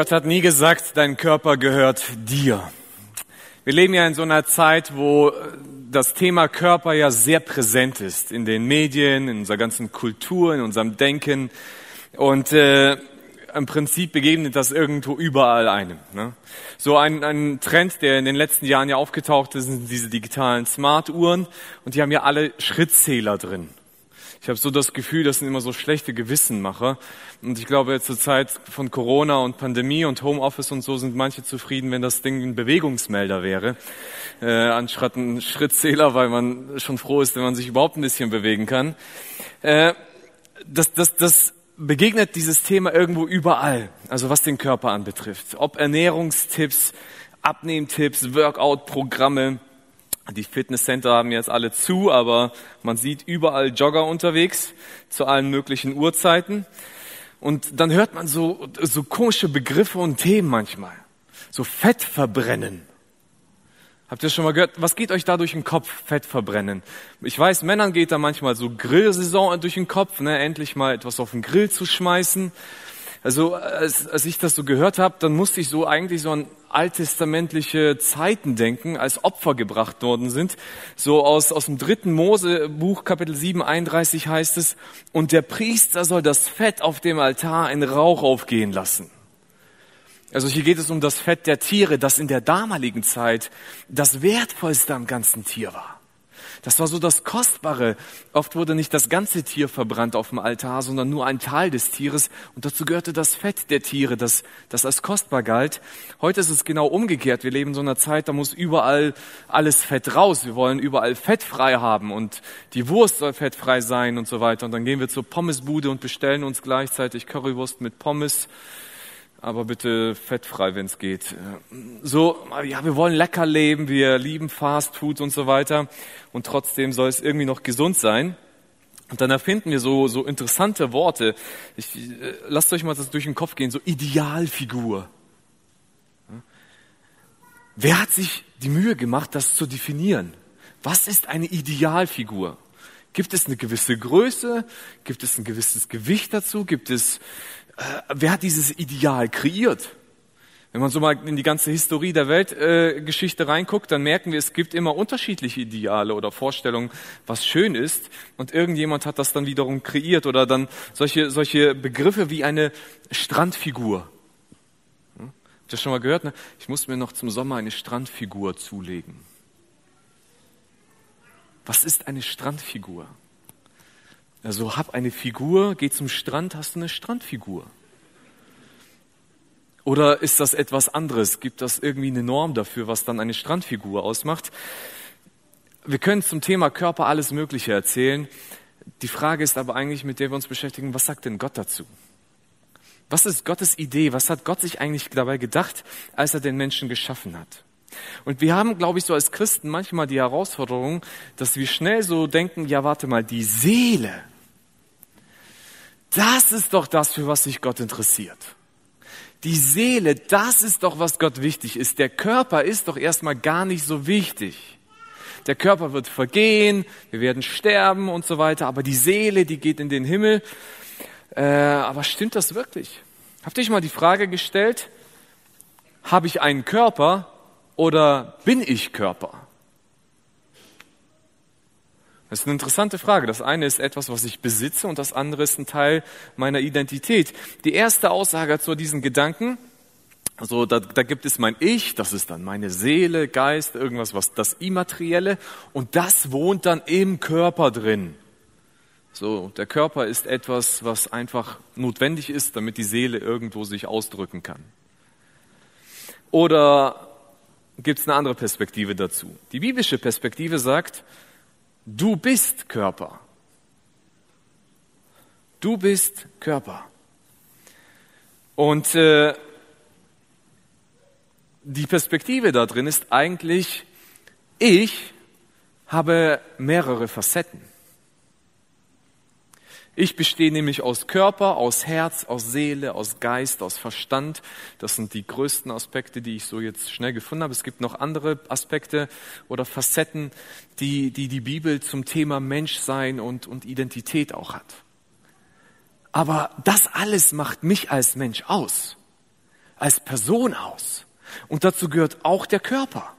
Gott hat nie gesagt, dein Körper gehört dir. Wir leben ja in so einer Zeit, wo das Thema Körper ja sehr präsent ist in den Medien, in unserer ganzen Kultur, in unserem Denken. Und äh, im Prinzip begegnet das irgendwo überall einem. Ne? So ein, ein Trend, der in den letzten Jahren ja aufgetaucht ist, sind diese digitalen Smartuhren und die haben ja alle Schrittzähler drin. Ich habe so das Gefühl, das sind immer so schlechte Gewissenmacher. Und ich glaube, zur Zeit von Corona und Pandemie und Homeoffice und so sind manche zufrieden, wenn das Ding ein Bewegungsmelder wäre, äh, anstatt ein Schrittzähler, weil man schon froh ist, wenn man sich überhaupt ein bisschen bewegen kann. Äh, das, das, das begegnet dieses Thema irgendwo überall, also was den Körper anbetrifft. Ob Ernährungstipps, Abnehmtipps, Workout-Programme, die Fitnesscenter haben jetzt alle zu, aber man sieht überall Jogger unterwegs zu allen möglichen Uhrzeiten. Und dann hört man so, so komische Begriffe und Themen manchmal. So Fett verbrennen. Habt ihr schon mal gehört, was geht euch da durch den Kopf, Fett verbrennen? Ich weiß, Männern geht da manchmal so Grillsaison durch den Kopf, ne, endlich mal etwas auf den Grill zu schmeißen. Also als, als ich das so gehört habe, dann musste ich so eigentlich so an alttestamentliche Zeiten denken, als Opfer gebracht worden sind. So aus, aus dem dritten Mosebuch, Kapitel 7, 31 heißt es, und der Priester soll das Fett auf dem Altar in Rauch aufgehen lassen. Also hier geht es um das Fett der Tiere, das in der damaligen Zeit das wertvollste am ganzen Tier war. Das war so das Kostbare. Oft wurde nicht das ganze Tier verbrannt auf dem Altar, sondern nur ein Teil des Tieres. Und dazu gehörte das Fett der Tiere, das, das als kostbar galt. Heute ist es genau umgekehrt. Wir leben in so einer Zeit, da muss überall alles Fett raus. Wir wollen überall fettfrei haben und die Wurst soll fettfrei sein und so weiter. Und dann gehen wir zur Pommesbude und bestellen uns gleichzeitig Currywurst mit Pommes aber bitte fettfrei, wenn es geht. So, ja, wir wollen lecker leben, wir lieben Fast Food und so weiter und trotzdem soll es irgendwie noch gesund sein. Und dann erfinden wir so, so interessante Worte. Ich, äh, lasst euch mal das durch den Kopf gehen, so Idealfigur. Wer hat sich die Mühe gemacht, das zu definieren? Was ist eine Idealfigur? Gibt es eine gewisse Größe? Gibt es ein gewisses Gewicht dazu? Gibt es wer hat dieses Ideal kreiert? Wenn man so mal in die ganze Historie der Weltgeschichte äh, reinguckt, dann merken wir, es gibt immer unterschiedliche Ideale oder Vorstellungen, was schön ist. Und irgendjemand hat das dann wiederum kreiert oder dann solche, solche Begriffe wie eine Strandfigur. Hm? Habt ihr das schon mal gehört? Ne? Ich muss mir noch zum Sommer eine Strandfigur zulegen. Was ist eine Strandfigur? Also hab eine Figur, geh zum Strand, hast du eine Strandfigur. Oder ist das etwas anderes? Gibt das irgendwie eine Norm dafür, was dann eine Strandfigur ausmacht? Wir können zum Thema Körper alles Mögliche erzählen. Die Frage ist aber eigentlich, mit der wir uns beschäftigen, was sagt denn Gott dazu? Was ist Gottes Idee? Was hat Gott sich eigentlich dabei gedacht, als er den Menschen geschaffen hat? Und wir haben, glaube ich, so als Christen manchmal die Herausforderung, dass wir schnell so denken, ja, warte mal, die Seele, das ist doch das, für was sich Gott interessiert. Die Seele, das ist doch, was Gott wichtig ist. Der Körper ist doch erstmal gar nicht so wichtig. Der Körper wird vergehen, wir werden sterben und so weiter, aber die Seele, die geht in den Himmel. Äh, aber stimmt das wirklich? Habt ihr euch mal die Frage gestellt, habe ich einen Körper oder bin ich Körper? Das ist eine interessante Frage. Das eine ist etwas, was ich besitze und das andere ist ein Teil meiner Identität. Die erste Aussage zu diesen Gedanken, also da, da gibt es mein Ich, das ist dann meine Seele, Geist, irgendwas, was das Immaterielle und das wohnt dann im Körper drin. So, der Körper ist etwas, was einfach notwendig ist, damit die Seele irgendwo sich ausdrücken kann. Oder gibt es eine andere Perspektive dazu? Die biblische Perspektive sagt, Du bist Körper. Du bist Körper. Und äh, die Perspektive da drin ist eigentlich, ich habe mehrere Facetten. Ich bestehe nämlich aus Körper, aus Herz, aus Seele, aus Geist, aus Verstand. Das sind die größten Aspekte, die ich so jetzt schnell gefunden habe. Es gibt noch andere Aspekte oder Facetten, die die, die Bibel zum Thema Menschsein und, und Identität auch hat. Aber das alles macht mich als Mensch aus. als Person aus. Und dazu gehört auch der Körper.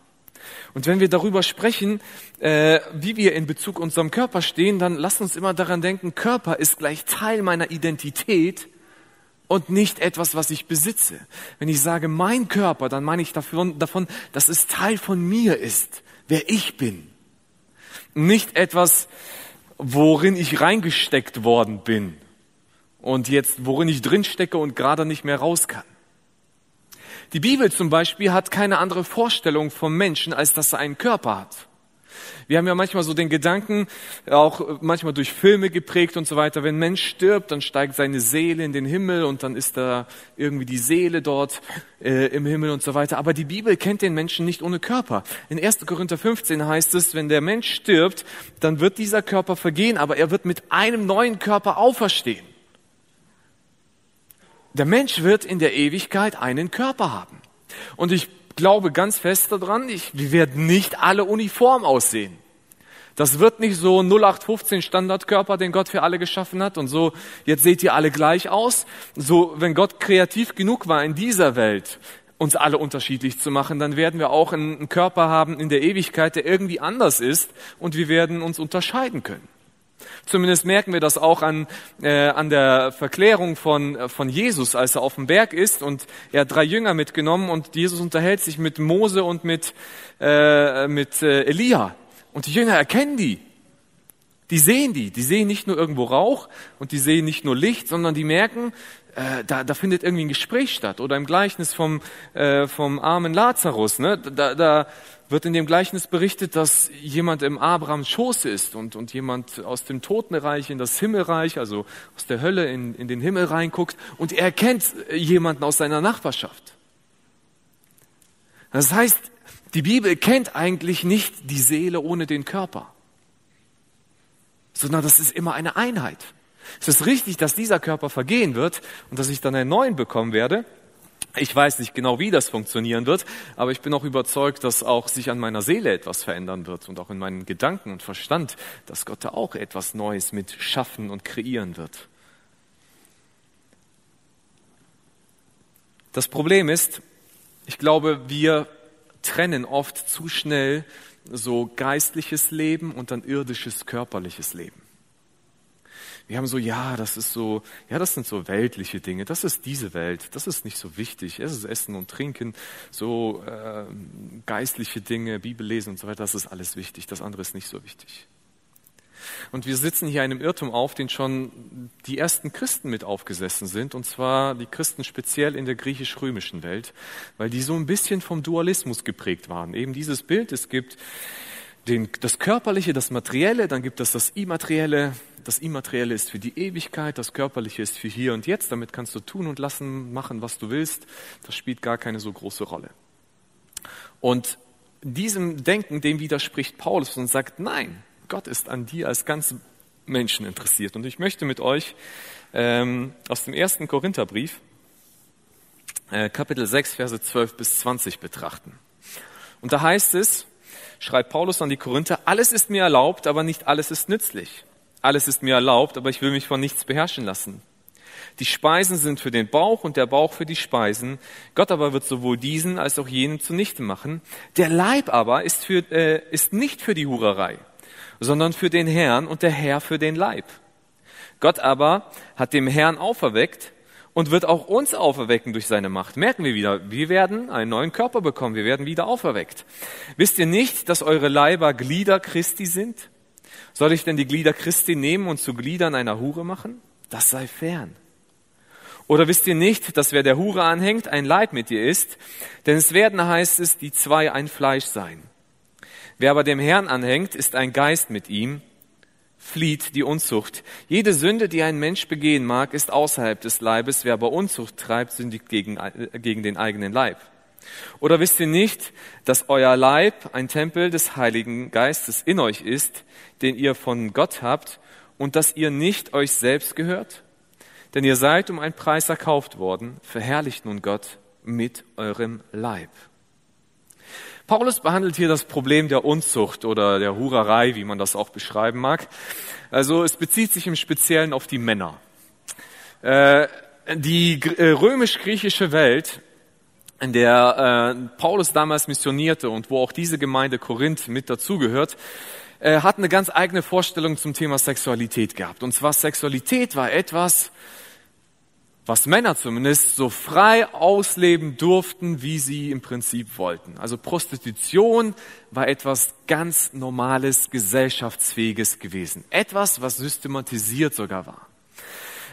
Und wenn wir darüber sprechen, äh, wie wir in Bezug unserem Körper stehen, dann lasst uns immer daran denken, Körper ist gleich Teil meiner Identität und nicht etwas, was ich besitze. Wenn ich sage mein Körper, dann meine ich davon, davon dass es Teil von mir ist, wer ich bin. Nicht etwas, worin ich reingesteckt worden bin und jetzt, worin ich drinstecke und gerade nicht mehr raus kann. Die Bibel zum Beispiel hat keine andere Vorstellung vom Menschen, als dass er einen Körper hat. Wir haben ja manchmal so den Gedanken, auch manchmal durch Filme geprägt und so weiter, wenn ein Mensch stirbt, dann steigt seine Seele in den Himmel und dann ist da irgendwie die Seele dort äh, im Himmel und so weiter. Aber die Bibel kennt den Menschen nicht ohne Körper. In 1. Korinther 15 heißt es, wenn der Mensch stirbt, dann wird dieser Körper vergehen, aber er wird mit einem neuen Körper auferstehen. Der Mensch wird in der Ewigkeit einen Körper haben. Und ich glaube ganz fest daran, ich, wir werden nicht alle uniform aussehen. Das wird nicht so 0815 Standardkörper, den Gott für alle geschaffen hat und so, jetzt seht ihr alle gleich aus. So, wenn Gott kreativ genug war in dieser Welt, uns alle unterschiedlich zu machen, dann werden wir auch einen Körper haben in der Ewigkeit, der irgendwie anders ist und wir werden uns unterscheiden können. Zumindest merken wir das auch an, äh, an der Verklärung von, von Jesus, als er auf dem Berg ist und er hat drei Jünger mitgenommen und Jesus unterhält sich mit Mose und mit, äh, mit äh, Elia. Und die Jünger erkennen die. Die sehen die. Die sehen nicht nur irgendwo Rauch und die sehen nicht nur Licht, sondern die merken, äh, da, da findet irgendwie ein Gespräch statt. Oder im Gleichnis vom, äh, vom armen Lazarus. Ne? Da, da wird in dem Gleichnis berichtet, dass jemand im Abrahams Schoß ist und, und jemand aus dem Totenreich in das Himmelreich, also aus der Hölle in, in den Himmel reinguckt und er kennt jemanden aus seiner Nachbarschaft. Das heißt, die Bibel kennt eigentlich nicht die Seele ohne den Körper, sondern das ist immer eine Einheit. Es ist richtig, dass dieser Körper vergehen wird und dass ich dann einen neuen bekommen werde. Ich weiß nicht genau, wie das funktionieren wird, aber ich bin auch überzeugt, dass auch sich an meiner Seele etwas verändern wird und auch in meinen Gedanken und Verstand, dass Gott da auch etwas Neues mit schaffen und kreieren wird. Das Problem ist, ich glaube, wir trennen oft zu schnell so geistliches Leben und dann irdisches körperliches Leben. Wir haben so, ja, das ist so, ja, das sind so weltliche Dinge, das ist diese Welt, das ist nicht so wichtig, es ist Essen und Trinken, so äh, geistliche Dinge, Bibel lesen und so weiter, das ist alles wichtig, das andere ist nicht so wichtig. Und wir sitzen hier einem Irrtum auf, den schon die ersten Christen mit aufgesessen sind, und zwar die Christen speziell in der griechisch-römischen Welt, weil die so ein bisschen vom Dualismus geprägt waren. Eben dieses Bild, es gibt den, das Körperliche, das Materielle, dann gibt es das Immaterielle. Das Immaterielle ist für die Ewigkeit, das Körperliche ist für hier und jetzt. Damit kannst du tun und lassen, machen, was du willst. Das spielt gar keine so große Rolle. Und diesem Denken, dem widerspricht Paulus und sagt, nein, Gott ist an dir als ganz Menschen interessiert. Und ich möchte mit euch ähm, aus dem ersten Korintherbrief, äh, Kapitel 6, Verse 12 bis 20 betrachten. Und da heißt es, schreibt Paulus an die Korinther, alles ist mir erlaubt, aber nicht alles ist nützlich. Alles ist mir erlaubt, aber ich will mich von nichts beherrschen lassen. Die Speisen sind für den Bauch und der Bauch für die Speisen. Gott aber wird sowohl diesen als auch jenen zunichte machen. Der Leib aber ist, für, äh, ist nicht für die Hurerei, sondern für den Herrn und der Herr für den Leib. Gott aber hat dem Herrn auferweckt und wird auch uns auferwecken durch seine Macht. Merken wir wieder, wir werden einen neuen Körper bekommen, wir werden wieder auferweckt. Wisst ihr nicht, dass eure Leiber Glieder Christi sind? Soll ich denn die Glieder Christi nehmen und zu Gliedern einer Hure machen? Das sei fern. Oder wisst ihr nicht, dass wer der Hure anhängt, ein Leib mit ihr ist? Denn es werden, heißt es, die zwei ein Fleisch sein. Wer aber dem Herrn anhängt, ist ein Geist mit ihm flieht die Unzucht. Jede Sünde, die ein Mensch begehen mag, ist außerhalb des Leibes. Wer aber Unzucht treibt, sündigt gegen, gegen den eigenen Leib. Oder wisst ihr nicht, dass euer Leib ein Tempel des Heiligen Geistes in euch ist, den ihr von Gott habt und dass ihr nicht euch selbst gehört? Denn ihr seid um einen Preis erkauft worden. Verherrlicht nun Gott mit eurem Leib. Paulus behandelt hier das Problem der Unzucht oder der Hurerei, wie man das auch beschreiben mag. Also es bezieht sich im Speziellen auf die Männer. Äh, die äh, römisch-griechische Welt in der äh, Paulus damals missionierte und wo auch diese Gemeinde Korinth mit dazugehört, hat eine ganz eigene Vorstellung zum Thema Sexualität gehabt. Und zwar Sexualität war etwas, was Männer zumindest so frei ausleben durften, wie sie im Prinzip wollten. Also Prostitution war etwas ganz Normales, gesellschaftsfähiges gewesen. Etwas, was systematisiert sogar war.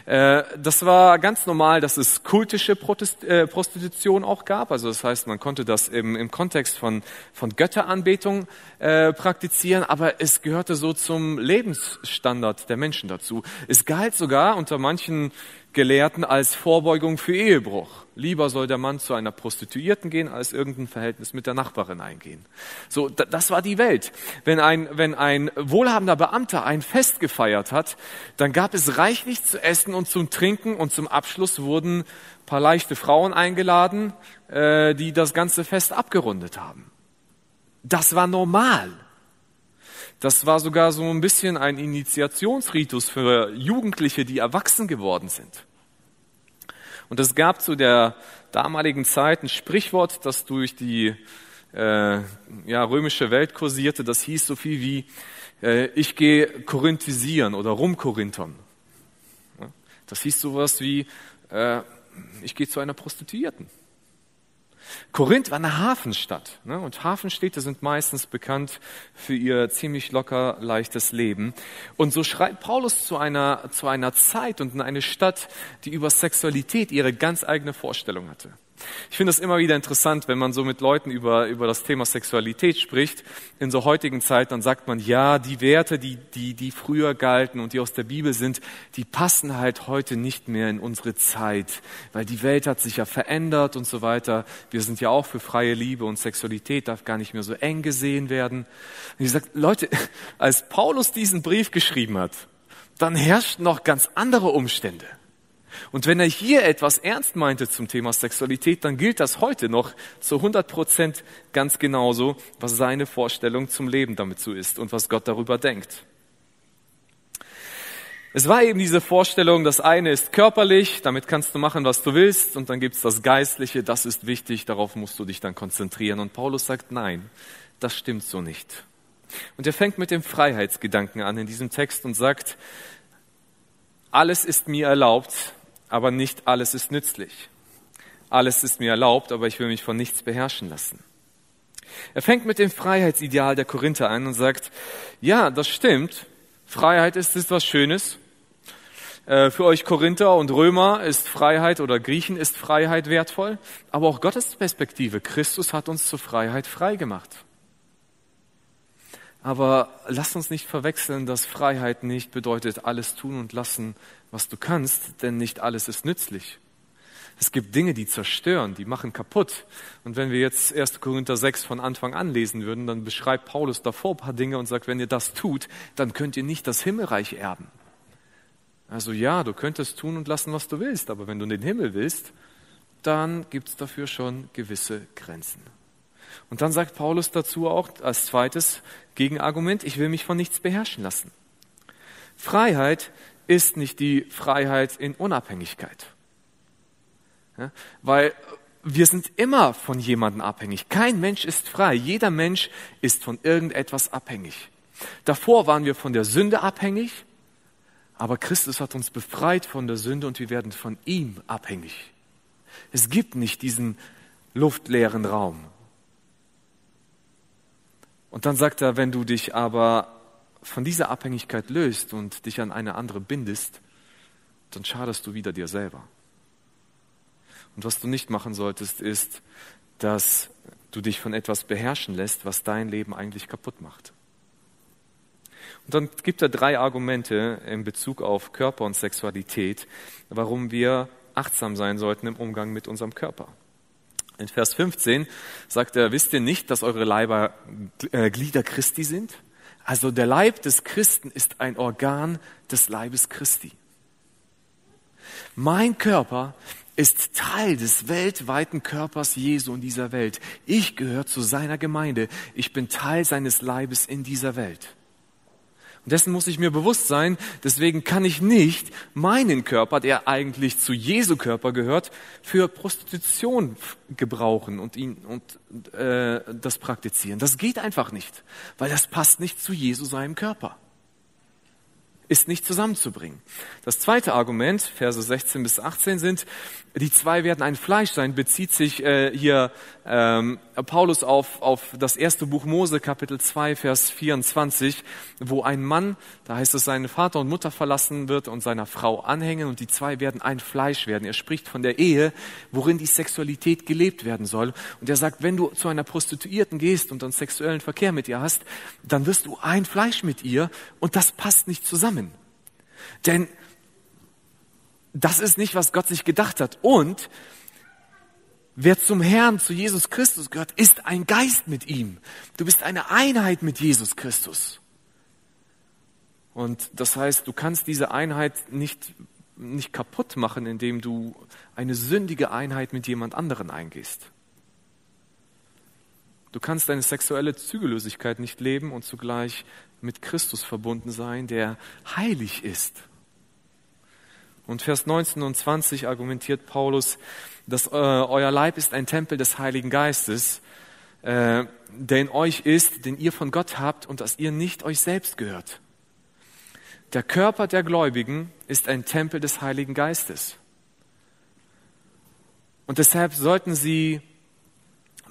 Äh, das war ganz normal, dass es kultische äh, Prostitution auch gab. Also das heißt, man konnte das im, im Kontext von, von Götteranbetung äh, praktizieren, aber es gehörte so zum Lebensstandard der Menschen dazu. Es galt sogar unter manchen Gelehrten als Vorbeugung für Ehebruch. Lieber soll der Mann zu einer Prostituierten gehen, als irgendein Verhältnis mit der Nachbarin eingehen. So, das war die Welt. Wenn ein, wenn ein wohlhabender Beamter ein Fest gefeiert hat, dann gab es reichlich zu essen und zum Trinken und zum Abschluss wurden paar leichte Frauen eingeladen, äh, die das ganze Fest abgerundet haben. Das war normal. Das war sogar so ein bisschen ein Initiationsritus für Jugendliche, die erwachsen geworden sind. Und es gab zu der damaligen Zeit ein Sprichwort, das durch die äh, ja, römische Welt kursierte. Das hieß so viel wie, äh, ich gehe korinthisieren oder rumkorinthern. Das hieß sowas wie, äh, ich gehe zu einer Prostituierten. Korinth war eine Hafenstadt. Ne? Und Hafenstädte sind meistens bekannt für ihr ziemlich locker, leichtes Leben. Und so schreibt Paulus zu einer, zu einer Zeit und in eine Stadt, die über Sexualität ihre ganz eigene Vorstellung hatte. Ich finde es immer wieder interessant, wenn man so mit Leuten über, über das Thema Sexualität spricht. In so heutigen Zeit, dann sagt man, ja, die Werte, die, die, die früher galten und die aus der Bibel sind, die passen halt heute nicht mehr in unsere Zeit, weil die Welt hat sich ja verändert und so weiter. Wir sind ja auch für freie Liebe und Sexualität darf gar nicht mehr so eng gesehen werden. Und ich sage, Leute, als Paulus diesen Brief geschrieben hat, dann herrschten noch ganz andere Umstände. Und wenn er hier etwas ernst meinte zum Thema Sexualität, dann gilt das heute noch zu 100 Prozent ganz genauso, was seine Vorstellung zum Leben damit so ist und was Gott darüber denkt. Es war eben diese Vorstellung, das eine ist körperlich, damit kannst du machen, was du willst, und dann gibt's das Geistliche, das ist wichtig, darauf musst du dich dann konzentrieren. Und Paulus sagt, nein, das stimmt so nicht. Und er fängt mit dem Freiheitsgedanken an in diesem Text und sagt, alles ist mir erlaubt, aber nicht alles ist nützlich. Alles ist mir erlaubt, aber ich will mich von nichts beherrschen lassen. Er fängt mit dem Freiheitsideal der Korinther an und sagt, ja, das stimmt, Freiheit ist, ist was Schönes. Äh, für euch Korinther und Römer ist Freiheit oder Griechen ist Freiheit wertvoll, aber auch Gottes Perspektive. Christus hat uns zur Freiheit frei gemacht. Aber lasst uns nicht verwechseln, dass Freiheit nicht bedeutet, alles tun und lassen, was du kannst, denn nicht alles ist nützlich. Es gibt Dinge, die zerstören, die machen kaputt. Und wenn wir jetzt 1. Korinther 6 von Anfang an lesen würden, dann beschreibt Paulus davor ein paar Dinge und sagt, wenn ihr das tut, dann könnt ihr nicht das Himmelreich erben. Also ja, du könntest tun und lassen, was du willst, aber wenn du in den Himmel willst, dann gibt es dafür schon gewisse Grenzen. Und dann sagt Paulus dazu auch als zweites Gegenargument, ich will mich von nichts beherrschen lassen. Freiheit ist nicht die Freiheit in Unabhängigkeit. Ja, weil wir sind immer von jemandem abhängig. Kein Mensch ist frei. Jeder Mensch ist von irgendetwas abhängig. Davor waren wir von der Sünde abhängig, aber Christus hat uns befreit von der Sünde und wir werden von ihm abhängig. Es gibt nicht diesen luftleeren Raum. Und dann sagt er, wenn du dich aber von dieser Abhängigkeit löst und dich an eine andere bindest, dann schadest du wieder dir selber. Und was du nicht machen solltest, ist, dass du dich von etwas beherrschen lässt, was dein Leben eigentlich kaputt macht. Und dann gibt er drei Argumente in Bezug auf Körper und Sexualität, warum wir achtsam sein sollten im Umgang mit unserem Körper. In Vers 15 sagt er, wisst ihr nicht, dass eure Leiber äh, Glieder Christi sind? Also der Leib des Christen ist ein Organ des Leibes Christi. Mein Körper ist Teil des weltweiten Körpers Jesu in dieser Welt. Ich gehöre zu seiner Gemeinde. Ich bin Teil seines Leibes in dieser Welt. Und dessen muss ich mir bewusst sein. Deswegen kann ich nicht meinen Körper, der eigentlich zu Jesu Körper gehört, für Prostitution gebrauchen und ihn und äh, das praktizieren. Das geht einfach nicht, weil das passt nicht zu Jesu seinem Körper ist nicht zusammenzubringen. Das zweite Argument, Verse 16 bis 18 sind, die zwei werden ein Fleisch sein, bezieht sich äh, hier ähm, Paulus auf, auf das erste Buch Mose, Kapitel 2, Vers 24, wo ein Mann, da heißt es, seine Vater und Mutter verlassen wird und seiner Frau anhängen und die zwei werden ein Fleisch werden. Er spricht von der Ehe, worin die Sexualität gelebt werden soll. Und er sagt, wenn du zu einer Prostituierten gehst und dann sexuellen Verkehr mit ihr hast, dann wirst du ein Fleisch mit ihr und das passt nicht zusammen. Denn das ist nicht, was Gott sich gedacht hat. Und wer zum Herrn, zu Jesus Christus gehört, ist ein Geist mit ihm. Du bist eine Einheit mit Jesus Christus. Und das heißt, du kannst diese Einheit nicht, nicht kaputt machen, indem du eine sündige Einheit mit jemand anderen eingehst. Du kannst deine sexuelle Zügellosigkeit nicht leben und zugleich mit Christus verbunden sein, der heilig ist. Und Vers 19 und 20 argumentiert Paulus, dass äh, euer Leib ist ein Tempel des Heiligen Geistes, äh, der in euch ist, den ihr von Gott habt und dass ihr nicht euch selbst gehört. Der Körper der Gläubigen ist ein Tempel des Heiligen Geistes. Und deshalb sollten sie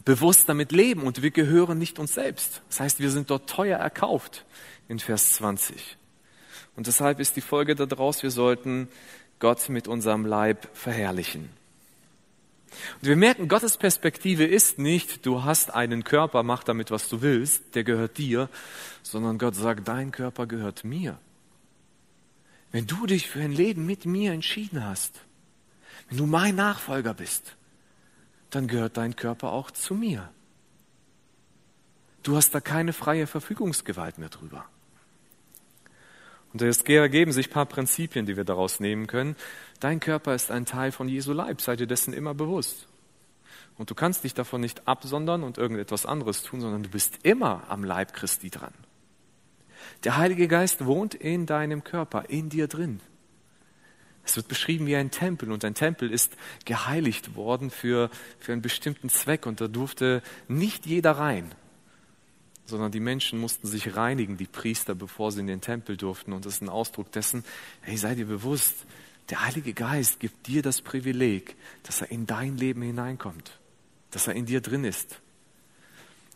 bewusst damit leben und wir gehören nicht uns selbst. Das heißt, wir sind dort teuer erkauft in Vers 20. Und deshalb ist die Folge daraus, wir sollten Gott mit unserem Leib verherrlichen. Und wir merken, Gottes Perspektive ist nicht, du hast einen Körper, mach damit, was du willst, der gehört dir, sondern Gott sagt, dein Körper gehört mir. Wenn du dich für ein Leben mit mir entschieden hast, wenn du mein Nachfolger bist, dann gehört dein Körper auch zu mir. Du hast da keine freie Verfügungsgewalt mehr drüber. Und es ergeben sich ein paar Prinzipien, die wir daraus nehmen können. Dein Körper ist ein Teil von Jesu Leib, sei dir dessen immer bewusst. Und du kannst dich davon nicht absondern und irgendetwas anderes tun, sondern du bist immer am Leib Christi dran. Der Heilige Geist wohnt in deinem Körper, in dir drin. Es wird beschrieben wie ein Tempel und ein Tempel ist geheiligt worden für, für einen bestimmten Zweck und da durfte nicht jeder rein sondern die Menschen mussten sich reinigen, die Priester, bevor sie in den Tempel durften. Und das ist ein Ausdruck dessen, hey, sei dir bewusst, der Heilige Geist gibt dir das Privileg, dass er in dein Leben hineinkommt, dass er in dir drin ist.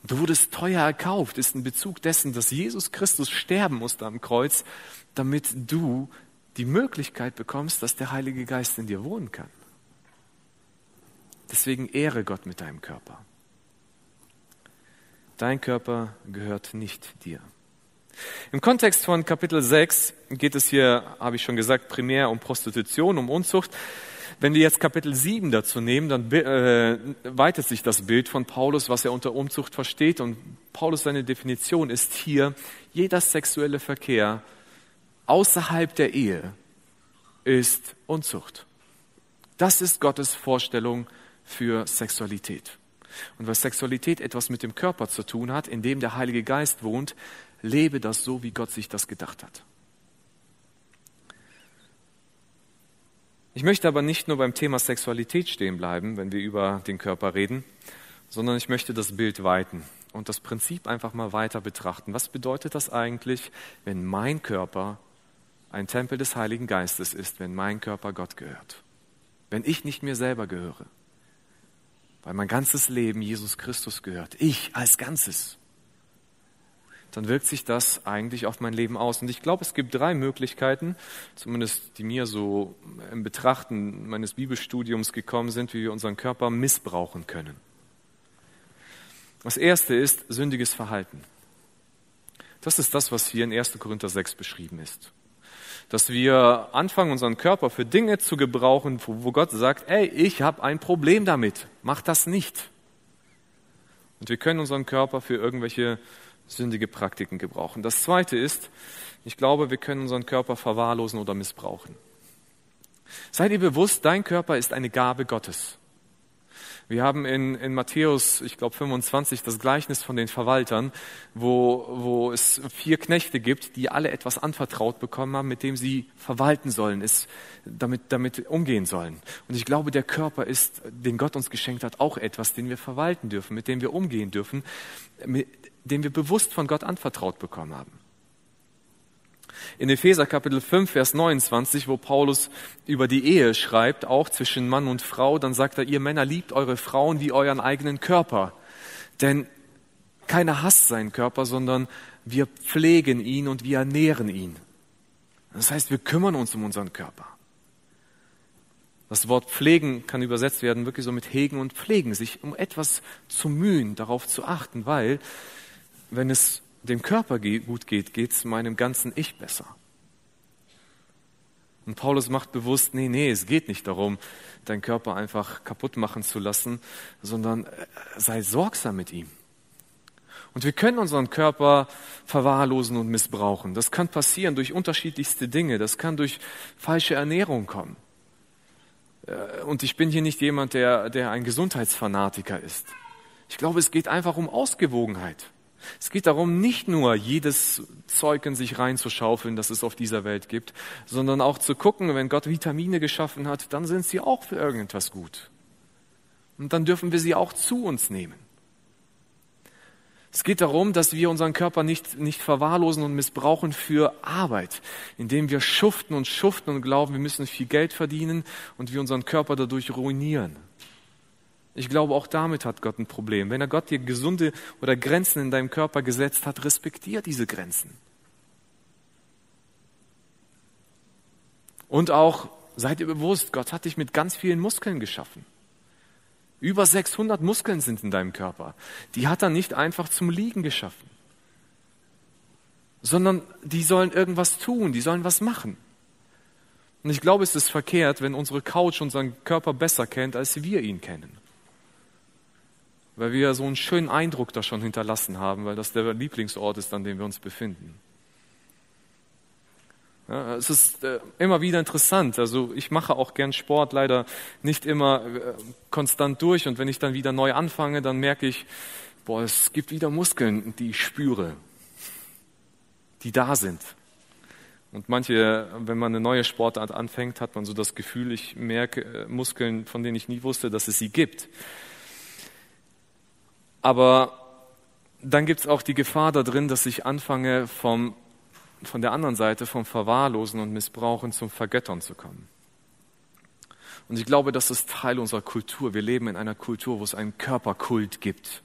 Du wurdest teuer erkauft, ist ein Bezug dessen, dass Jesus Christus sterben musste am Kreuz, damit du die Möglichkeit bekommst, dass der Heilige Geist in dir wohnen kann. Deswegen ehre Gott mit deinem Körper. Dein Körper gehört nicht dir. Im Kontext von Kapitel 6 geht es hier, habe ich schon gesagt, primär um Prostitution, um Unzucht. Wenn wir jetzt Kapitel 7 dazu nehmen, dann äh, weitet sich das Bild von Paulus, was er unter Unzucht versteht. Und Paulus, seine Definition ist hier, jeder sexuelle Verkehr außerhalb der Ehe ist Unzucht. Das ist Gottes Vorstellung für Sexualität. Und weil Sexualität etwas mit dem Körper zu tun hat, in dem der Heilige Geist wohnt, lebe das so, wie Gott sich das gedacht hat. Ich möchte aber nicht nur beim Thema Sexualität stehen bleiben, wenn wir über den Körper reden, sondern ich möchte das Bild weiten und das Prinzip einfach mal weiter betrachten. Was bedeutet das eigentlich, wenn mein Körper ein Tempel des Heiligen Geistes ist, wenn mein Körper Gott gehört? Wenn ich nicht mir selber gehöre? Weil mein ganzes Leben Jesus Christus gehört, ich als Ganzes, dann wirkt sich das eigentlich auf mein Leben aus. Und ich glaube, es gibt drei Möglichkeiten, zumindest die mir so im Betrachten meines Bibelstudiums gekommen sind, wie wir unseren Körper missbrauchen können. Das erste ist sündiges Verhalten. Das ist das, was hier in 1. Korinther 6 beschrieben ist dass wir anfangen, unseren Körper für Dinge zu gebrauchen, wo, Gott sagt, ey, ich habe ein Problem damit, mach das nicht. Und wir können unseren Körper für irgendwelche sündige Praktiken gebrauchen. Das Zweite ist, ich glaube, wir können unseren Körper verwahrlosen oder missbrauchen. Sei dir bewusst, dein Körper ist eine Gabe Gottes. Wir haben in, in Matthäus, ich glaube 25, das Gleichnis von den Verwaltern, wo, wo es vier Knechte gibt, die alle etwas anvertraut bekommen haben, mit dem sie verwalten sollen, es damit, damit umgehen sollen. Und ich glaube, der Körper ist, den Gott uns geschenkt hat, auch etwas, den wir verwalten dürfen, mit dem wir umgehen dürfen, mit, den wir bewusst von Gott anvertraut bekommen haben. In Epheser Kapitel 5, Vers 29, wo Paulus über die Ehe schreibt, auch zwischen Mann und Frau, dann sagt er, ihr Männer liebt eure Frauen wie euren eigenen Körper. Denn keiner hasst seinen Körper, sondern wir pflegen ihn und wir ernähren ihn. Das heißt, wir kümmern uns um unseren Körper. Das Wort pflegen kann übersetzt werden wirklich so mit hegen und pflegen, sich um etwas zu mühen, darauf zu achten, weil wenn es dem Körper gut geht, geht es meinem ganzen Ich besser. Und Paulus macht bewusst, nee, nee, es geht nicht darum, deinen Körper einfach kaputt machen zu lassen, sondern äh, sei sorgsam mit ihm. Und wir können unseren Körper verwahrlosen und missbrauchen. Das kann passieren durch unterschiedlichste Dinge. Das kann durch falsche Ernährung kommen. Äh, und ich bin hier nicht jemand, der, der ein Gesundheitsfanatiker ist. Ich glaube, es geht einfach um Ausgewogenheit. Es geht darum, nicht nur jedes Zeug in sich reinzuschaufeln, das es auf dieser Welt gibt, sondern auch zu gucken, wenn Gott Vitamine geschaffen hat, dann sind sie auch für irgendetwas gut. Und dann dürfen wir sie auch zu uns nehmen. Es geht darum, dass wir unseren Körper nicht, nicht verwahrlosen und missbrauchen für Arbeit, indem wir schuften und schuften und glauben, wir müssen viel Geld verdienen und wir unseren Körper dadurch ruinieren. Ich glaube, auch damit hat Gott ein Problem. Wenn er Gott dir gesunde oder Grenzen in deinem Körper gesetzt hat, respektier diese Grenzen. Und auch seid ihr bewusst, Gott hat dich mit ganz vielen Muskeln geschaffen. Über 600 Muskeln sind in deinem Körper. Die hat er nicht einfach zum Liegen geschaffen, sondern die sollen irgendwas tun, die sollen was machen. Und ich glaube, es ist verkehrt, wenn unsere Couch unseren Körper besser kennt, als wir ihn kennen weil wir so einen schönen Eindruck da schon hinterlassen haben, weil das der Lieblingsort ist, an dem wir uns befinden. Ja, es ist äh, immer wieder interessant. Also ich mache auch gern Sport, leider nicht immer äh, konstant durch. Und wenn ich dann wieder neu anfange, dann merke ich, boah, es gibt wieder Muskeln, die ich spüre, die da sind. Und manche, wenn man eine neue Sportart anfängt, hat man so das Gefühl, ich merke äh, Muskeln, von denen ich nie wusste, dass es sie gibt. Aber dann gibt es auch die Gefahr da drin, dass ich anfange, vom, von der anderen Seite, vom Verwahrlosen und Missbrauchen zum Vergöttern zu kommen. Und ich glaube, das ist Teil unserer Kultur. Wir leben in einer Kultur, wo es einen Körperkult gibt.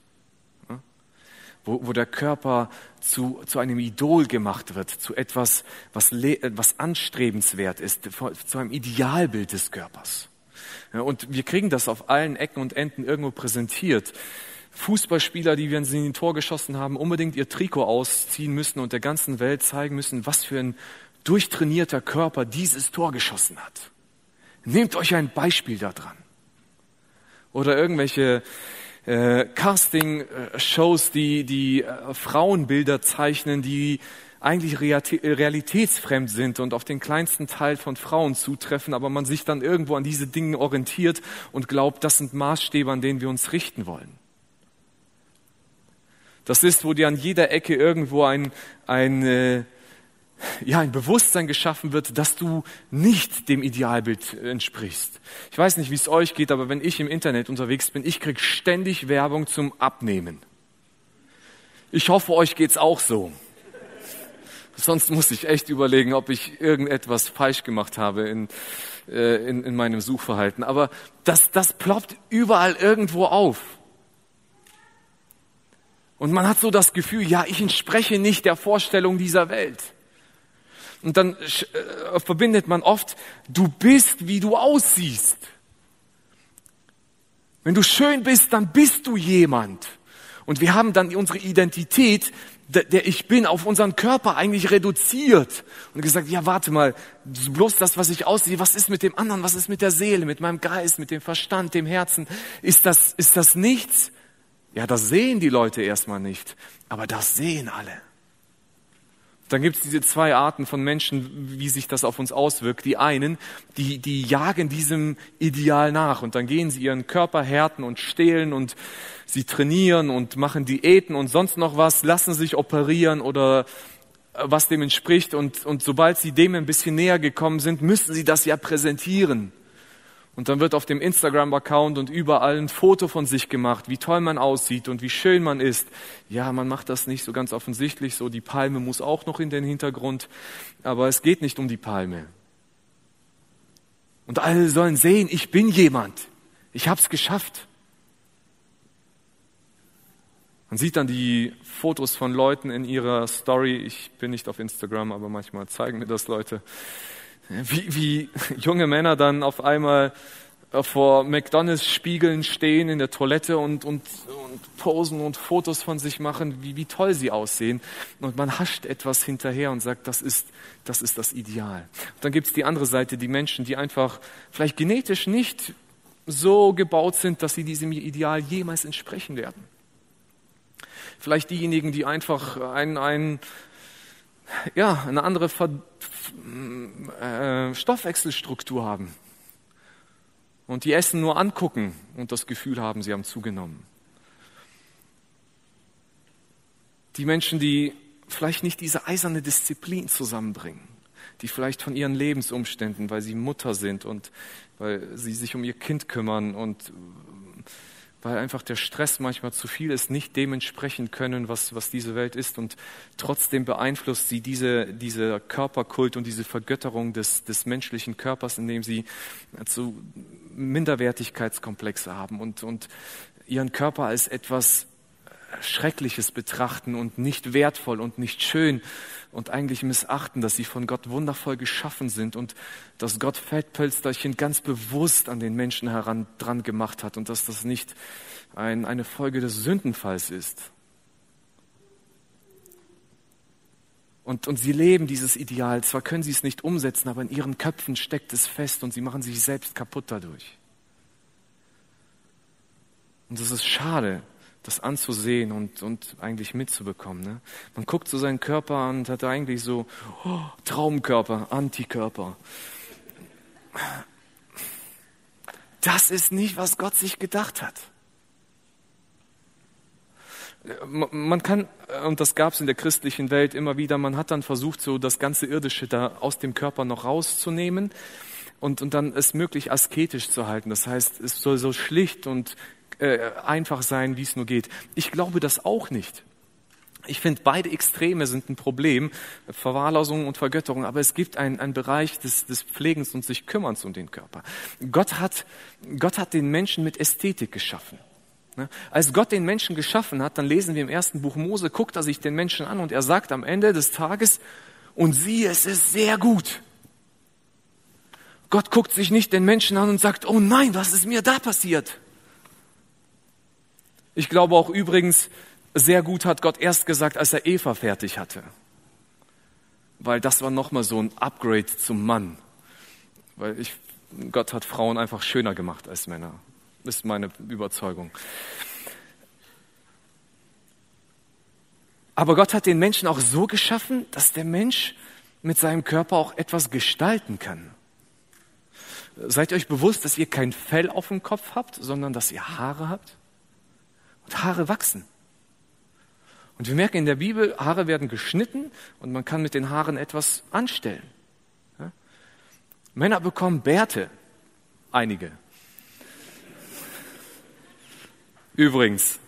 Wo, wo der Körper zu, zu einem Idol gemacht wird, zu etwas, was, was anstrebenswert ist, zu einem Idealbild des Körpers. Und wir kriegen das auf allen Ecken und Enden irgendwo präsentiert. Fußballspieler, die wir in ein Tor geschossen haben, unbedingt ihr Trikot ausziehen müssen und der ganzen Welt zeigen müssen, was für ein durchtrainierter Körper dieses Tor geschossen hat. Nehmt euch ein Beispiel daran. Oder irgendwelche äh, Casting-Shows, die, die äh, Frauenbilder zeichnen, die eigentlich realitätsfremd sind und auf den kleinsten Teil von Frauen zutreffen, aber man sich dann irgendwo an diese Dinge orientiert und glaubt, das sind Maßstäbe, an denen wir uns richten wollen. Das ist, wo dir an jeder Ecke irgendwo ein, ein, äh, ja, ein Bewusstsein geschaffen wird, dass du nicht dem Idealbild entsprichst. Ich weiß nicht, wie es euch geht, aber wenn ich im Internet unterwegs bin, ich krieg ständig Werbung zum Abnehmen. Ich hoffe, euch geht's auch so. Sonst muss ich echt überlegen, ob ich irgendetwas falsch gemacht habe in, äh, in, in meinem Suchverhalten. Aber das, das ploppt überall irgendwo auf. Und man hat so das Gefühl, ja, ich entspreche nicht der Vorstellung dieser Welt. Und dann äh, verbindet man oft, du bist, wie du aussiehst. Wenn du schön bist, dann bist du jemand. Und wir haben dann unsere Identität, der, der ich bin, auf unseren Körper eigentlich reduziert. Und gesagt, ja, warte mal, bloß das, was ich aussehe, was ist mit dem anderen, was ist mit der Seele, mit meinem Geist, mit dem Verstand, dem Herzen? Ist das, ist das nichts? Ja, das sehen die Leute erstmal nicht, aber das sehen alle. Dann gibt es diese zwei Arten von Menschen, wie sich das auf uns auswirkt. Die einen, die, die jagen diesem Ideal nach und dann gehen sie ihren Körper härten und stehlen und sie trainieren und machen Diäten und sonst noch was, lassen sich operieren oder äh, was dem entspricht und, und sobald sie dem ein bisschen näher gekommen sind, müssen sie das ja präsentieren. Und dann wird auf dem Instagram-Account und überall ein Foto von sich gemacht, wie toll man aussieht und wie schön man ist. Ja, man macht das nicht so ganz offensichtlich, so die Palme muss auch noch in den Hintergrund, aber es geht nicht um die Palme. Und alle sollen sehen, ich bin jemand. Ich hab's geschafft. Man sieht dann die Fotos von Leuten in ihrer Story. Ich bin nicht auf Instagram, aber manchmal zeigen mir das Leute wie, wie junge Männer dann auf einmal äh, vor McDonalds-Spiegeln stehen in der Toilette und, und, und posen und Fotos von sich machen, wie, wie toll sie aussehen. Und man hascht etwas hinterher und sagt, das ist das, ist das Ideal. Und dann gibt's die andere Seite, die Menschen, die einfach vielleicht genetisch nicht so gebaut sind, dass sie diesem Ideal jemals entsprechen werden. Vielleicht diejenigen, die einfach ein, ein, ja, eine andere Ver äh, Stoffwechselstruktur haben und die Essen nur angucken und das Gefühl haben, sie haben zugenommen. Die Menschen, die vielleicht nicht diese eiserne Disziplin zusammenbringen, die vielleicht von ihren Lebensumständen, weil sie Mutter sind und weil sie sich um ihr Kind kümmern und weil einfach der Stress manchmal zu viel ist, nicht dementsprechend können, was, was diese Welt ist. Und trotzdem beeinflusst sie diese, diese Körperkult und diese Vergötterung des, des menschlichen Körpers, indem sie zu Minderwertigkeitskomplexe haben und, und ihren Körper als etwas Schreckliches betrachten und nicht wertvoll und nicht schön und eigentlich missachten, dass sie von Gott wundervoll geschaffen sind und dass Gott Fettpölsterchen ganz bewusst an den Menschen heran dran gemacht hat und dass das nicht ein, eine Folge des Sündenfalls ist. Und, und sie leben dieses Ideal. Zwar können sie es nicht umsetzen, aber in ihren Köpfen steckt es fest und sie machen sich selbst kaputt dadurch. Und das ist schade, das anzusehen und, und eigentlich mitzubekommen. Ne? Man guckt so seinen Körper an und hat eigentlich so oh, Traumkörper, Antikörper. Das ist nicht, was Gott sich gedacht hat. Man kann, und das gab es in der christlichen Welt immer wieder, man hat dann versucht, so das ganze Irdische da aus dem Körper noch rauszunehmen und, und dann es möglich asketisch zu halten. Das heißt, es soll so schlicht und äh, einfach sein, wie es nur geht. Ich glaube das auch nicht. Ich finde, beide Extreme sind ein Problem, Verwahrlosung und Vergötterung, aber es gibt einen, Bereich des, des Pflegens und sich Kümmerns um den Körper. Gott hat, Gott hat den Menschen mit Ästhetik geschaffen. Ne? Als Gott den Menschen geschaffen hat, dann lesen wir im ersten Buch Mose, guckt er sich den Menschen an und er sagt am Ende des Tages, und siehe, es ist sehr gut. Gott guckt sich nicht den Menschen an und sagt, oh nein, was ist mir da passiert? Ich glaube auch übrigens, sehr gut hat Gott erst gesagt, als er Eva fertig hatte. Weil das war nochmal so ein Upgrade zum Mann. Weil ich, Gott hat Frauen einfach schöner gemacht als Männer. Ist meine Überzeugung. Aber Gott hat den Menschen auch so geschaffen, dass der Mensch mit seinem Körper auch etwas gestalten kann. Seid ihr euch bewusst, dass ihr kein Fell auf dem Kopf habt, sondern dass ihr Haare habt? Und Haare wachsen. Und wir merken in der Bibel, Haare werden geschnitten und man kann mit den Haaren etwas anstellen. Ja? Männer bekommen Bärte, einige. Übrigens,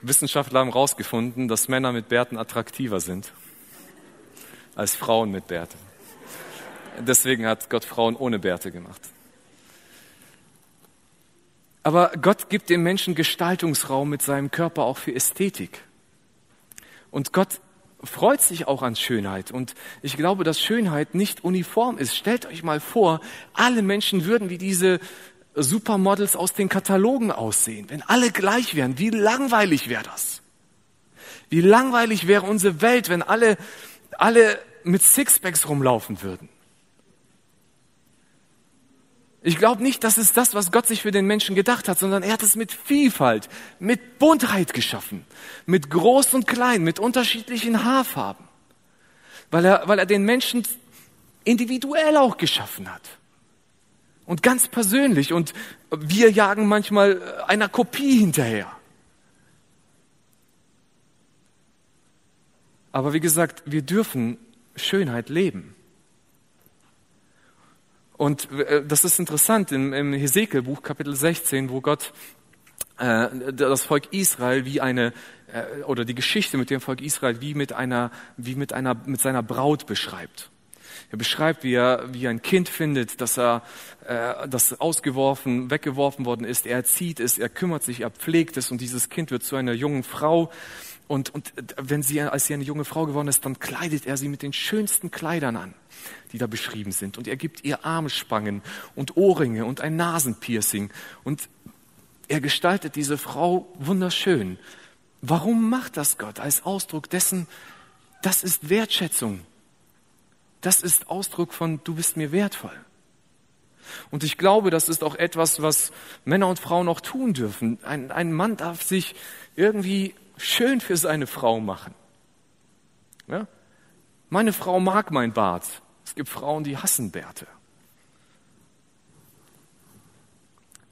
Wissenschaftler haben herausgefunden, dass Männer mit Bärten attraktiver sind als Frauen mit Bärten. Deswegen hat Gott Frauen ohne Bärte gemacht. Aber Gott gibt dem Menschen Gestaltungsraum mit seinem Körper auch für Ästhetik. Und Gott freut sich auch an Schönheit. Und ich glaube, dass Schönheit nicht uniform ist. Stellt euch mal vor, alle Menschen würden wie diese Supermodels aus den Katalogen aussehen. Wenn alle gleich wären, wie langweilig wäre das? Wie langweilig wäre unsere Welt, wenn alle, alle mit Sixpacks rumlaufen würden. Ich glaube nicht, das ist das, was Gott sich für den Menschen gedacht hat, sondern er hat es mit Vielfalt, mit Buntheit geschaffen, mit groß und klein, mit unterschiedlichen Haarfarben. weil er, weil er den Menschen individuell auch geschaffen hat. Und ganz persönlich. Und wir jagen manchmal einer Kopie hinterher. Aber wie gesagt, wir dürfen Schönheit leben. Und äh, das ist interessant im, im Hesekiel-Buch, Kapitel 16, wo Gott äh, das Volk Israel wie eine äh, oder die Geschichte mit dem Volk Israel wie mit einer wie mit einer mit seiner Braut beschreibt. Er beschreibt, wie er wie ein Kind findet, dass er äh, das ausgeworfen, weggeworfen worden ist. Er erzieht es, er kümmert sich, er pflegt es und dieses Kind wird zu einer jungen Frau. Und, und wenn sie, als sie eine junge Frau geworden ist, dann kleidet er sie mit den schönsten Kleidern an, die da beschrieben sind. Und er gibt ihr Armspangen und Ohrringe und ein Nasenpiercing. Und er gestaltet diese Frau wunderschön. Warum macht das Gott? Als Ausdruck dessen, das ist Wertschätzung. Das ist Ausdruck von, du bist mir wertvoll. Und ich glaube, das ist auch etwas, was Männer und Frauen auch tun dürfen. Ein, ein Mann darf sich irgendwie schön für seine Frau machen. Ja? Meine Frau mag mein Bart. Es gibt Frauen, die hassen Bärte.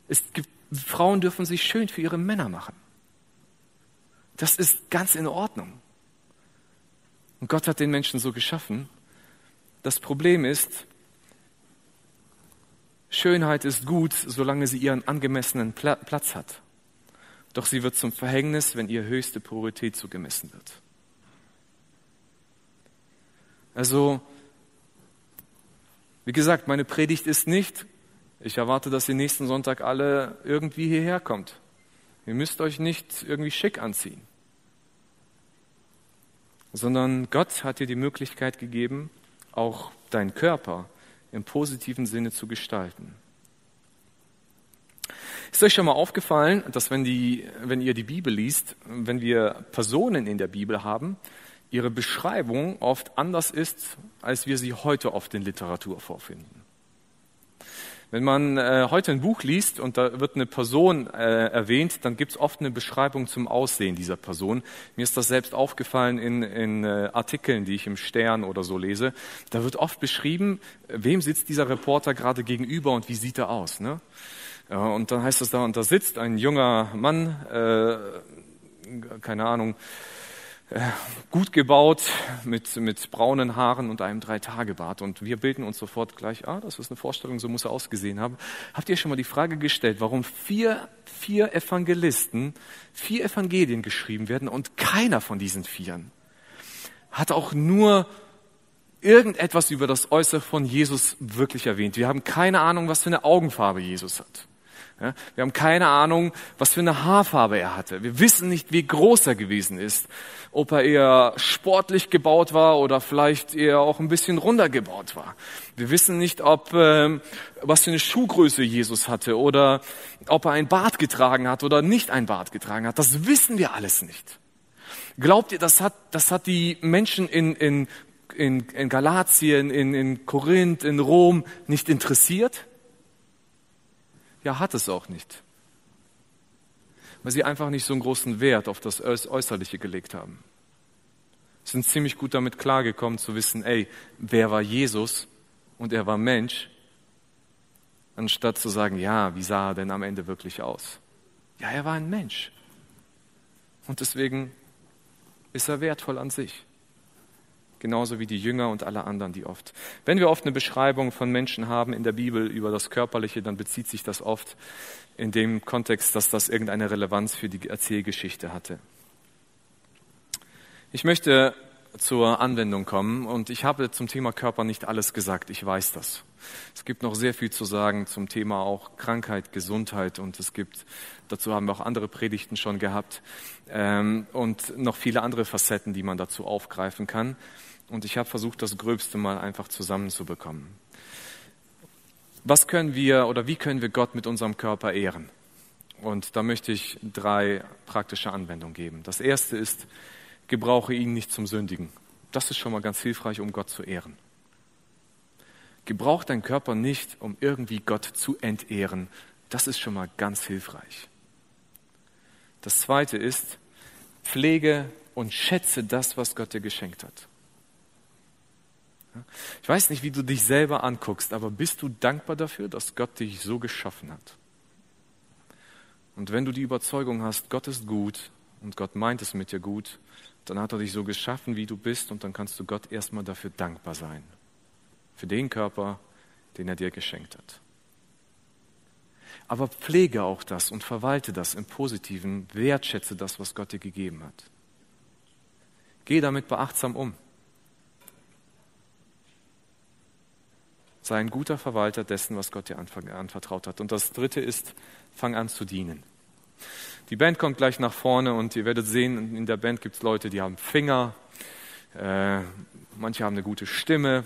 Es gibt Frauen dürfen sich schön für ihre Männer machen. Das ist ganz in Ordnung. Und Gott hat den Menschen so geschaffen. Das Problem ist, Schönheit ist gut, solange sie ihren angemessenen Platz hat. Doch sie wird zum Verhängnis, wenn ihr höchste Priorität zugemessen wird. Also, wie gesagt, meine Predigt ist nicht, ich erwarte, dass ihr nächsten Sonntag alle irgendwie hierher kommt. Ihr müsst euch nicht irgendwie schick anziehen, sondern Gott hat dir die Möglichkeit gegeben, auch deinen Körper im positiven Sinne zu gestalten. Ist euch schon mal aufgefallen, dass wenn, die, wenn ihr die Bibel liest, wenn wir Personen in der Bibel haben, ihre Beschreibung oft anders ist, als wir sie heute oft in Literatur vorfinden? Wenn man äh, heute ein Buch liest und da wird eine Person äh, erwähnt, dann gibt es oft eine Beschreibung zum Aussehen dieser Person. Mir ist das selbst aufgefallen in, in äh, Artikeln, die ich im Stern oder so lese. Da wird oft beschrieben, wem sitzt dieser Reporter gerade gegenüber und wie sieht er aus. Ne? Und dann heißt es da, und da sitzt ein junger Mann, äh, keine Ahnung, äh, gut gebaut, mit, mit braunen Haaren und einem Drei-Tage-Bart. Und wir bilden uns sofort gleich, ah, das ist eine Vorstellung, so muss er ausgesehen haben. Habt ihr schon mal die Frage gestellt, warum vier, vier Evangelisten, vier Evangelien geschrieben werden und keiner von diesen Vieren hat auch nur irgendetwas über das Äußere von Jesus wirklich erwähnt. Wir haben keine Ahnung, was für eine Augenfarbe Jesus hat. Ja, wir haben keine Ahnung, was für eine Haarfarbe er hatte. Wir wissen nicht, wie groß er gewesen ist. Ob er eher sportlich gebaut war oder vielleicht eher auch ein bisschen runder gebaut war. Wir wissen nicht, ob ähm, was für eine Schuhgröße Jesus hatte oder ob er ein Bart getragen hat oder nicht ein Bart getragen hat. Das wissen wir alles nicht. Glaubt ihr, das hat, das hat die Menschen in, in, in, in Galatien, in, in Korinth, in Rom nicht interessiert? Ja, hat es auch nicht. Weil sie einfach nicht so einen großen Wert auf das Äußerliche gelegt haben. Sie sind ziemlich gut damit klargekommen zu wissen, ey, wer war Jesus und er war Mensch, anstatt zu sagen, ja, wie sah er denn am Ende wirklich aus? Ja, er war ein Mensch. Und deswegen ist er wertvoll an sich genauso wie die Jünger und alle anderen, die oft. Wenn wir oft eine Beschreibung von Menschen haben in der Bibel über das Körperliche, dann bezieht sich das oft in dem Kontext, dass das irgendeine Relevanz für die Erzählgeschichte hatte. Ich möchte zur Anwendung kommen und ich habe zum Thema Körper nicht alles gesagt, ich weiß das. Es gibt noch sehr viel zu sagen zum Thema auch Krankheit, Gesundheit und es gibt, dazu haben wir auch andere Predigten schon gehabt ähm, und noch viele andere Facetten, die man dazu aufgreifen kann und ich habe versucht, das Gröbste mal einfach zusammenzubekommen. Was können wir oder wie können wir Gott mit unserem Körper ehren? Und da möchte ich drei praktische Anwendungen geben. Das erste ist, gebrauche ihn nicht zum Sündigen. Das ist schon mal ganz hilfreich, um Gott zu ehren. Gebrauch deinen Körper nicht, um irgendwie Gott zu entehren. Das ist schon mal ganz hilfreich. Das zweite ist, pflege und schätze das, was Gott dir geschenkt hat. Ich weiß nicht, wie du dich selber anguckst, aber bist du dankbar dafür, dass Gott dich so geschaffen hat? Und wenn du die Überzeugung hast, Gott ist gut und Gott meint es mit dir gut, dann hat er dich so geschaffen, wie du bist und dann kannst du Gott erstmal dafür dankbar sein. Für den Körper, den er dir geschenkt hat. Aber pflege auch das und verwalte das im Positiven, wertschätze das, was Gott dir gegeben hat. Geh damit beachtsam um. Sei ein guter Verwalter dessen, was Gott dir anvertraut hat. Und das Dritte ist, fang an zu dienen. Die Band kommt gleich nach vorne und ihr werdet sehen, in der Band gibt es Leute, die haben Finger, äh, manche haben eine gute Stimme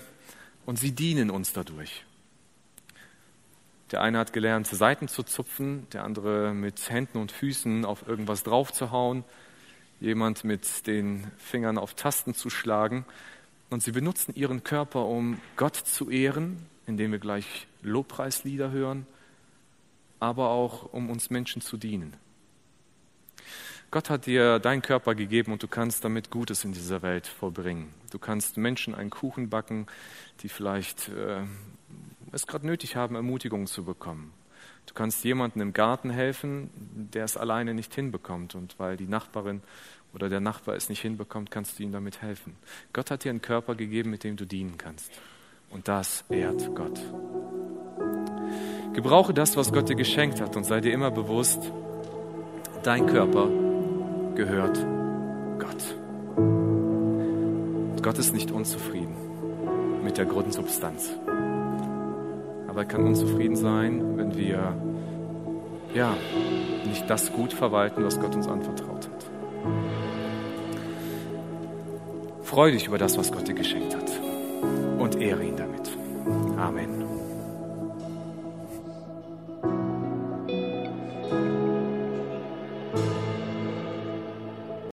und sie dienen uns dadurch. Der eine hat gelernt, Seiten zu zupfen, der andere mit Händen und Füßen auf irgendwas draufzuhauen, jemand mit den Fingern auf Tasten zu schlagen. Und sie benutzen ihren Körper, um Gott zu ehren, indem wir gleich Lobpreislieder hören, aber auch um uns Menschen zu dienen. Gott hat dir deinen Körper gegeben und du kannst damit Gutes in dieser Welt vollbringen. Du kannst Menschen einen Kuchen backen, die vielleicht äh, es gerade nötig haben, Ermutigung zu bekommen. Du kannst jemandem im Garten helfen, der es alleine nicht hinbekommt. Und weil die Nachbarin oder der Nachbar es nicht hinbekommt, kannst du ihm damit helfen. Gott hat dir einen Körper gegeben, mit dem du dienen kannst. Und das ehrt Gott. Gebrauche das, was Gott dir geschenkt hat und sei dir immer bewusst, dein Körper gehört Gott. Und Gott ist nicht unzufrieden mit der Grundsubstanz. Aber er kann unzufrieden sein, wenn wir ja, nicht das gut verwalten, was Gott uns anvertraut hat. Freue dich über das, was Gott dir geschenkt hat und ehre ihn damit. Amen.